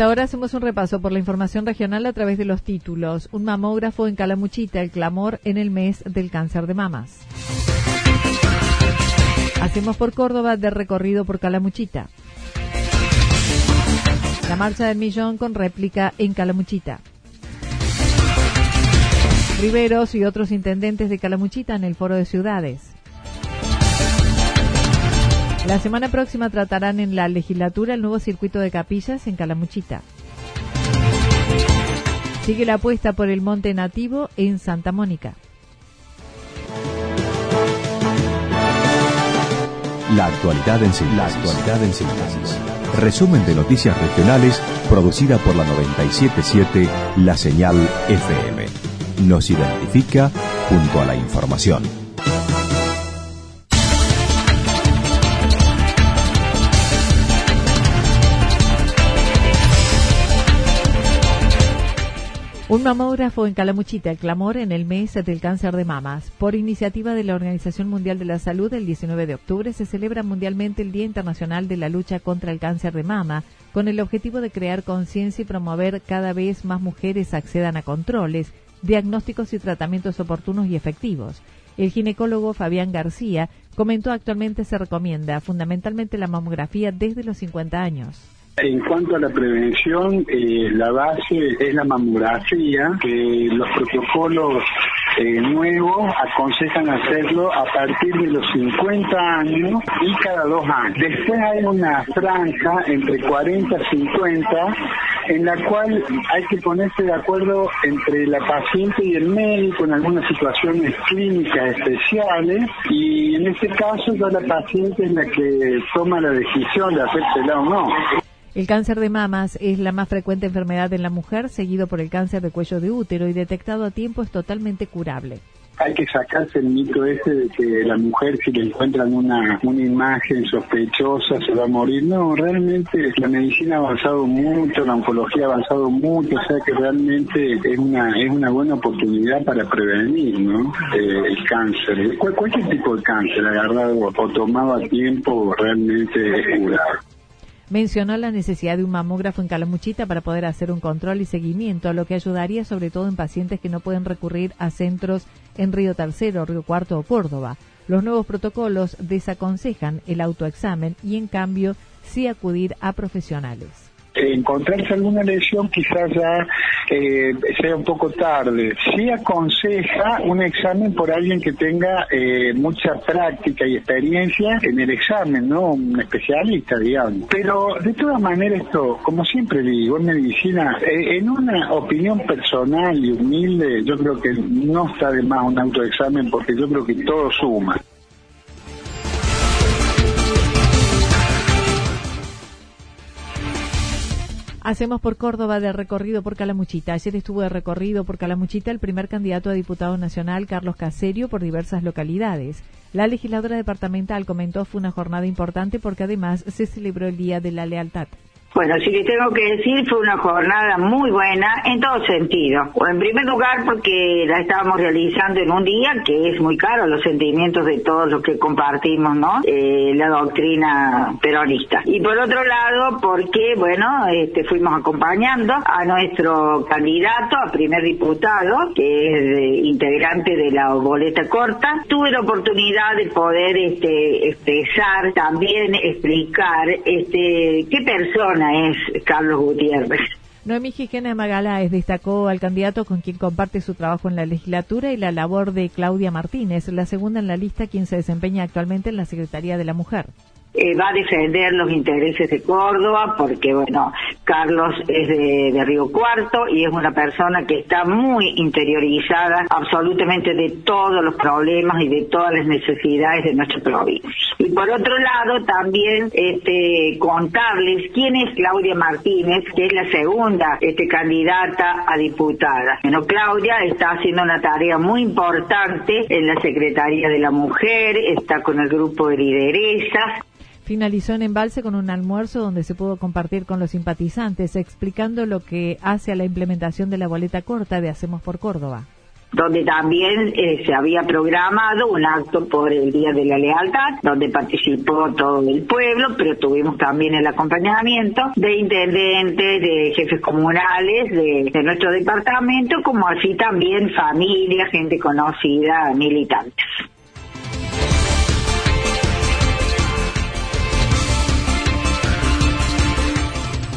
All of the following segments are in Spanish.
Ahora hacemos un repaso por la información regional a través de los títulos. Un mamógrafo en Calamuchita, el clamor en el mes del cáncer de mamas. Hacemos por Córdoba de recorrido por Calamuchita. La marcha del millón con réplica en Calamuchita. Riveros y otros intendentes de Calamuchita en el foro de ciudades. La semana próxima tratarán en la legislatura el nuevo circuito de capillas en Calamuchita. Sigue la apuesta por el monte nativo en Santa Mónica. La actualidad en síntesis. Resumen de noticias regionales producida por la 977 La Señal FM. Nos identifica junto a la información. Un mamógrafo en Calamuchita, el clamor en el mes del cáncer de mamas. Por iniciativa de la Organización Mundial de la Salud, el 19 de octubre se celebra mundialmente el Día Internacional de la Lucha contra el Cáncer de Mama, con el objetivo de crear conciencia y promover cada vez más mujeres accedan a controles, diagnósticos y tratamientos oportunos y efectivos. El ginecólogo Fabián García comentó actualmente se recomienda fundamentalmente la mamografía desde los 50 años. En cuanto a la prevención, eh, la base es la mamografía, que los protocolos eh, nuevos aconsejan hacerlo a partir de los 50 años y cada dos años. Después hay una franja entre 40 y 50 en la cual hay que ponerse de acuerdo entre la paciente y el médico en algunas situaciones clínicas especiales y en este caso ya la paciente es la que toma la decisión de hacérsela o no. El cáncer de mamas es la más frecuente enfermedad en la mujer, seguido por el cáncer de cuello de útero y detectado a tiempo es totalmente curable. Hay que sacarse el mito ese de que la mujer si le encuentran una, una imagen sospechosa se va a morir. No, realmente la medicina ha avanzado mucho, la oncología ha avanzado mucho, o sea que realmente es una es una buena oportunidad para prevenir ¿no? Eh, el cáncer. cualquier tipo de cáncer agarrado o tomado a tiempo realmente es curable mencionó la necesidad de un mamógrafo en Calamuchita para poder hacer un control y seguimiento, lo que ayudaría sobre todo en pacientes que no pueden recurrir a centros en Río Tercero, Río Cuarto o Córdoba. Los nuevos protocolos desaconsejan el autoexamen y en cambio sí acudir a profesionales encontrarse alguna lesión quizás ya eh, sea un poco tarde. Sí aconseja un examen por alguien que tenga eh, mucha práctica y experiencia en el examen, ¿no? Un especialista, digamos. Pero de todas maneras esto, como siempre digo, en medicina, eh, en una opinión personal y humilde, yo creo que no está de más un autoexamen porque yo creo que todo suma. Hacemos por Córdoba de recorrido por Calamuchita. Ayer estuvo de recorrido por Calamuchita el primer candidato a diputado nacional, Carlos Caserio, por diversas localidades. La legisladora departamental comentó fue una jornada importante porque además se celebró el Día de la Lealtad. Bueno, si les tengo que decir, fue una jornada muy buena en todo sentido. En primer lugar, porque la estábamos realizando en un día que es muy caro los sentimientos de todos los que compartimos, ¿no? Eh, la doctrina peronista. Y por otro lado, porque, bueno, este, fuimos acompañando a nuestro candidato a primer diputado, que es integrante de la boleta corta. Tuve la oportunidad de poder este, expresar, también explicar este, qué persona es Carlos Gutiérrez. Noemí Gijena Magaláes destacó al candidato con quien comparte su trabajo en la legislatura y la labor de Claudia Martínez, la segunda en la lista quien se desempeña actualmente en la Secretaría de la Mujer. Eh, va a defender los intereses de Córdoba porque, bueno, Carlos es de, Río Cuarto y es una persona que está muy interiorizada absolutamente de todos los problemas y de todas las necesidades de nuestra provincia. Y por otro lado, también este, contarles quién es Claudia Martínez, que es la segunda este, candidata a diputada. Bueno, Claudia está haciendo una tarea muy importante en la Secretaría de la Mujer, está con el grupo de lideresas, finalizó en Embalse con un almuerzo donde se pudo compartir con los simpatizantes, explicando lo que hace a la implementación de la boleta corta de Hacemos por Córdoba donde también eh, se había programado un acto por el Día de la Lealtad, donde participó todo el pueblo, pero tuvimos también el acompañamiento de intendentes, de jefes comunales de nuestro departamento, como así también familia, gente conocida, militantes.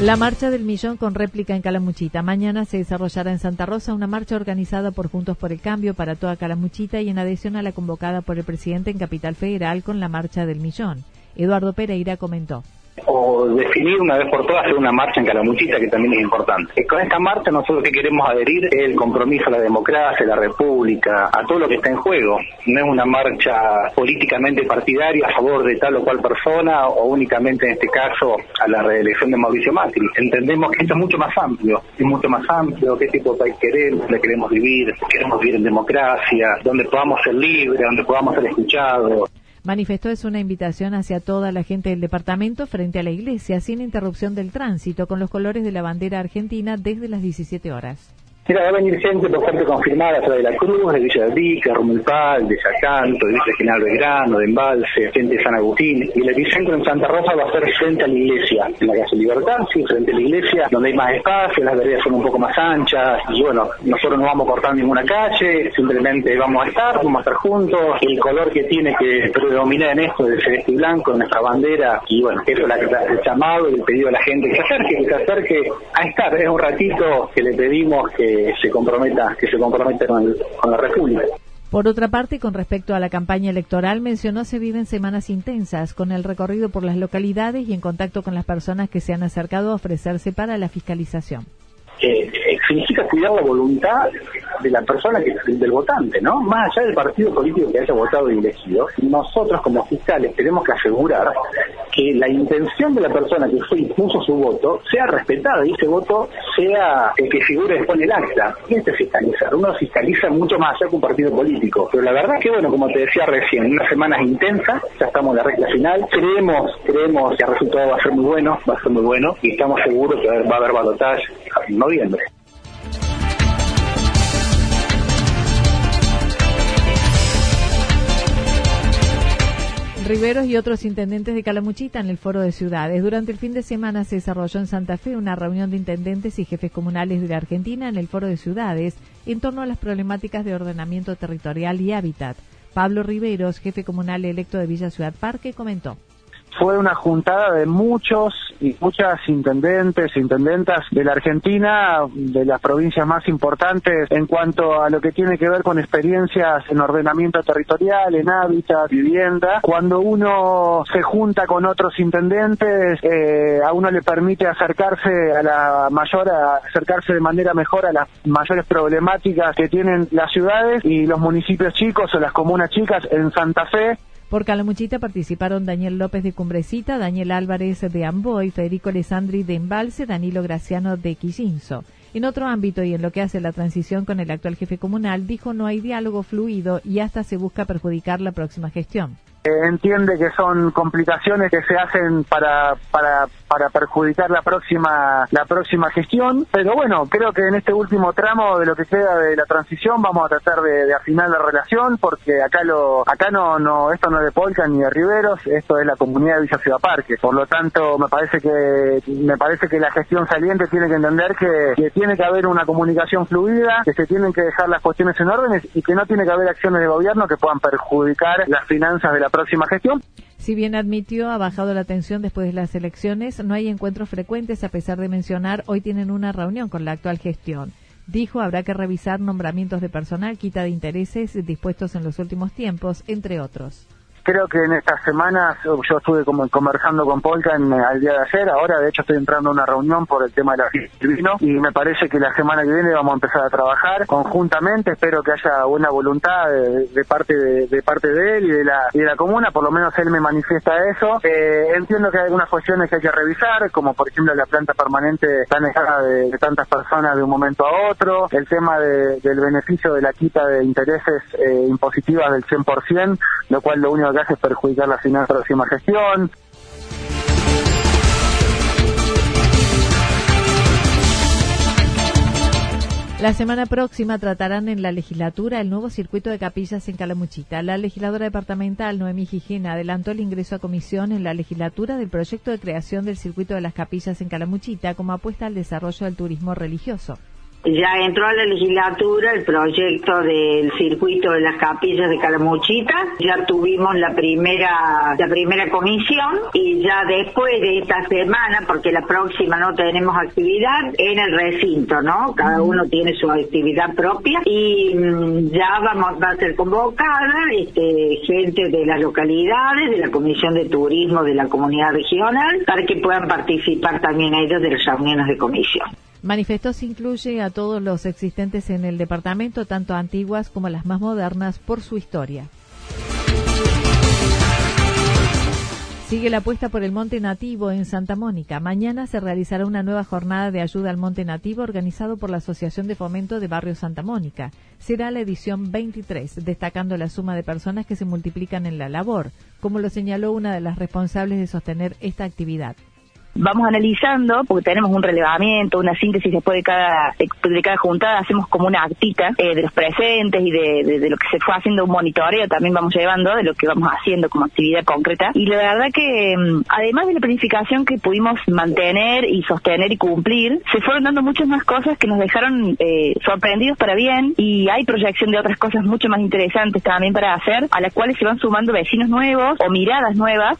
La marcha del millón con réplica en Calamuchita. Mañana se desarrollará en Santa Rosa una marcha organizada por Juntos por el Cambio para toda Calamuchita y en adhesión a la convocada por el presidente en Capital Federal con la marcha del millón. Eduardo Pereira comentó o definir una vez por todas hacer una marcha en Calamuchita que también es importante. Con esta marcha nosotros que queremos adherir es el compromiso a la democracia, a la república, a todo lo que está en juego. No es una marcha políticamente partidaria a favor de tal o cual persona o únicamente en este caso a la reelección de Mauricio Macri. Entendemos que esto es mucho más amplio, es mucho más amplio, qué tipo de país queremos, donde queremos vivir, queremos vivir en democracia, donde podamos ser libres, donde podamos ser escuchados. Manifestó es una invitación hacia toda la gente del departamento frente a la iglesia sin interrupción del tránsito con los colores de la bandera argentina desde las 17 horas. Mira, va a venir gente por parte confirmada de la Cruz, de Villa Rica, Rumulpal, de Sacanto, de Villa General Belgrano, de Embalse, gente de San Agustín. Y el epicentro en Santa Rosa va a ser frente a la iglesia, en la calle Libertad, sí, frente a la iglesia, donde hay más espacio, las veredas son un poco más anchas. Y bueno, nosotros no vamos a cortar ninguna calle, simplemente vamos a estar, vamos a estar juntos. El color que tiene que predominar en esto es celeste y blanco, nuestra bandera. Y bueno, eso es el llamado y el pedido a la gente que se acerque, que se acerque a estar. Es un ratito que le pedimos que se comprometa, que se comprometa con, la República. Por otra parte, con respecto a la campaña electoral, mencionó se viven semanas intensas, con el recorrido por las localidades y en contacto con las personas que se han acercado a ofrecerse para la fiscalización. Eh, significa cuidar la voluntad de la persona que del votante, ¿no? Más allá del partido político que haya votado y elegido, nosotros como fiscales tenemos que asegurar que la intención de la persona que fue puso su voto sea respetada y ese voto sea el que figure después en el acta. Y este fiscalizar. Uno fiscaliza mucho más allá que un partido político. Pero la verdad que, bueno, como te decía recién, unas semanas intensas, ya estamos en la recta final. Creemos, creemos que el resultado va a ser muy bueno, va a ser muy bueno y estamos seguros que va a haber balotaje en noviembre. Riveros y otros intendentes de Calamuchita en el Foro de Ciudades. Durante el fin de semana se desarrolló en Santa Fe una reunión de intendentes y jefes comunales de la Argentina en el Foro de Ciudades en torno a las problemáticas de ordenamiento territorial y hábitat. Pablo Riveros, jefe comunal electo de Villa Ciudad Parque, comentó fue una juntada de muchos y muchas intendentes, intendentas de la Argentina, de las provincias más importantes en cuanto a lo que tiene que ver con experiencias en ordenamiento territorial, en hábitat, vivienda. Cuando uno se junta con otros intendentes, eh, a uno le permite acercarse a la mayor, acercarse de manera mejor a las mayores problemáticas que tienen las ciudades y los municipios chicos o las comunas chicas en Santa Fe por Calamuchita participaron Daniel López de Cumbrecita, Daniel Álvarez de Amboy, Federico Alessandri de Embalse, Danilo Graciano de Quillinzo. En otro ámbito y en lo que hace la transición con el actual jefe comunal, dijo no hay diálogo fluido y hasta se busca perjudicar la próxima gestión. Entiende que son complicaciones que se hacen para, para, para perjudicar la próxima, la próxima gestión. Pero bueno, creo que en este último tramo de lo que queda de la transición vamos a tratar de, afinar la relación porque acá lo, acá no, no, esto no es de Polka ni de Riveros, esto es la comunidad de Villa Ciudad Parque. Por lo tanto, me parece que, me parece que la gestión saliente tiene que entender que, que tiene que haber una comunicación fluida, que se tienen que dejar las cuestiones en órdenes y que no tiene que haber acciones de gobierno que puedan perjudicar las finanzas de la próxima gestión. Si bien admitió ha bajado la tensión después de las elecciones, no hay encuentros frecuentes a pesar de mencionar hoy tienen una reunión con la actual gestión. Dijo habrá que revisar nombramientos de personal, quita de intereses dispuestos en los últimos tiempos, entre otros. Creo que en estas semanas yo estuve como conversando con Polka en, al día de ayer, ahora de hecho estoy entrando a una reunión por el tema de la vino y me parece que la semana que viene vamos a empezar a trabajar conjuntamente, espero que haya buena voluntad de, parte de, parte de él y de la y de la comuna, por lo menos él me manifiesta eso. Eh, entiendo que hay algunas cuestiones que hay que revisar, como por ejemplo la planta permanente tan alejada de, tantas personas de un momento a otro, el tema del beneficio de la quita de intereses eh, impositivas del 100%, lo cual lo único hace perjudicar la final próxima gestión. La semana próxima tratarán en la legislatura el nuevo circuito de capillas en Calamuchita. La legisladora departamental Noemí Gijena adelantó el ingreso a comisión en la legislatura del proyecto de creación del circuito de las capillas en Calamuchita como apuesta al desarrollo del turismo religioso ya entró a la legislatura el proyecto del circuito de las capillas de Calamuchita, ya tuvimos la primera la primera comisión y ya después de esta semana, porque la próxima no tenemos actividad, en el recinto, ¿no? Cada uno tiene su actividad propia y mm, ya vamos va a ser convocada este, gente de las localidades, de la Comisión de Turismo de la comunidad regional, para que puedan participar también ellos de las reuniones de comisión. Manifestó se incluye a todos los existentes en el departamento, tanto antiguas como las más modernas, por su historia. Sigue la apuesta por el Monte Nativo en Santa Mónica. Mañana se realizará una nueva jornada de ayuda al Monte Nativo organizado por la Asociación de Fomento de Barrio Santa Mónica. Será la edición 23, destacando la suma de personas que se multiplican en la labor, como lo señaló una de las responsables de sostener esta actividad vamos analizando, porque tenemos un relevamiento, una síntesis después de cada, de, cada juntada, hacemos como una actita eh, de los presentes y de, lo que se fue haciendo un monitoreo, también vamos llevando de lo que vamos haciendo como actividad concreta. Y la verdad que, mm, además de la planificación que pudimos mantener y sostener y cumplir, se fueron dando muchas más cosas que nos dejaron eh, sorprendidos para bien y hay proyección de otras cosas mucho más interesantes también para hacer, a las cuales se van sumando vecinos nuevos o miradas nuevas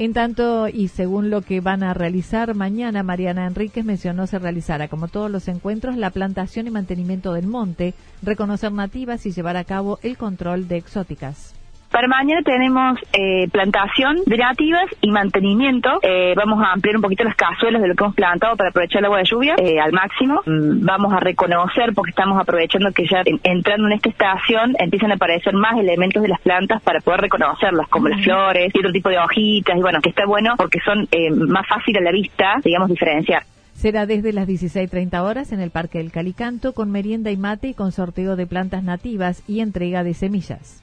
en tanto, y según lo que van a realizar mañana, Mariana Enríquez mencionó se realizará, como todos los encuentros, la plantación y mantenimiento del monte, reconocer nativas y llevar a cabo el control de exóticas. Para mañana tenemos eh, plantación de nativas y mantenimiento. Eh, vamos a ampliar un poquito las cazuelas de lo que hemos plantado para aprovechar el agua de lluvia eh, al máximo. Mm, vamos a reconocer, porque estamos aprovechando que ya entrando en esta estación empiezan a aparecer más elementos de las plantas para poder reconocerlas, como las flores y otro tipo de hojitas. Y bueno, que está bueno porque son más fáciles a la vista, digamos, diferenciar. Será desde las 16.30 horas en el Parque del Calicanto con merienda y mate y con sorteo de plantas nativas y entrega de semillas.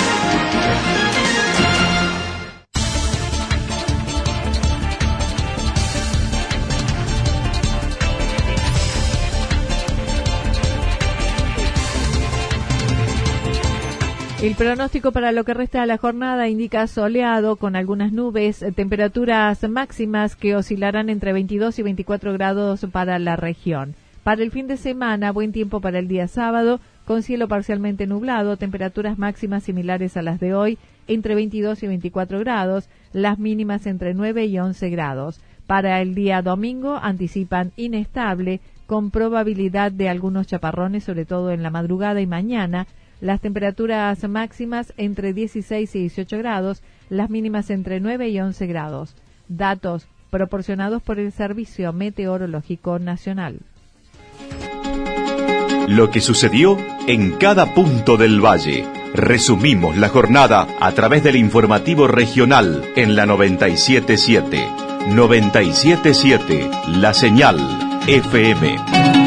El pronóstico para lo que resta de la jornada indica soleado con algunas nubes, eh, temperaturas máximas que oscilarán entre 22 y 24 grados para la región. Para el fin de semana, buen tiempo para el día sábado, con cielo parcialmente nublado, temperaturas máximas similares a las de hoy, entre 22 y 24 grados, las mínimas entre 9 y 11 grados. Para el día domingo anticipan inestable, con probabilidad de algunos chaparrones, sobre todo en la madrugada y mañana, las temperaturas máximas entre 16 y 18 grados, las mínimas entre 9 y 11 grados. Datos proporcionados por el Servicio Meteorológico Nacional. Lo que sucedió en cada punto del valle. Resumimos la jornada a través del informativo regional en la 977. 977, la señal FM.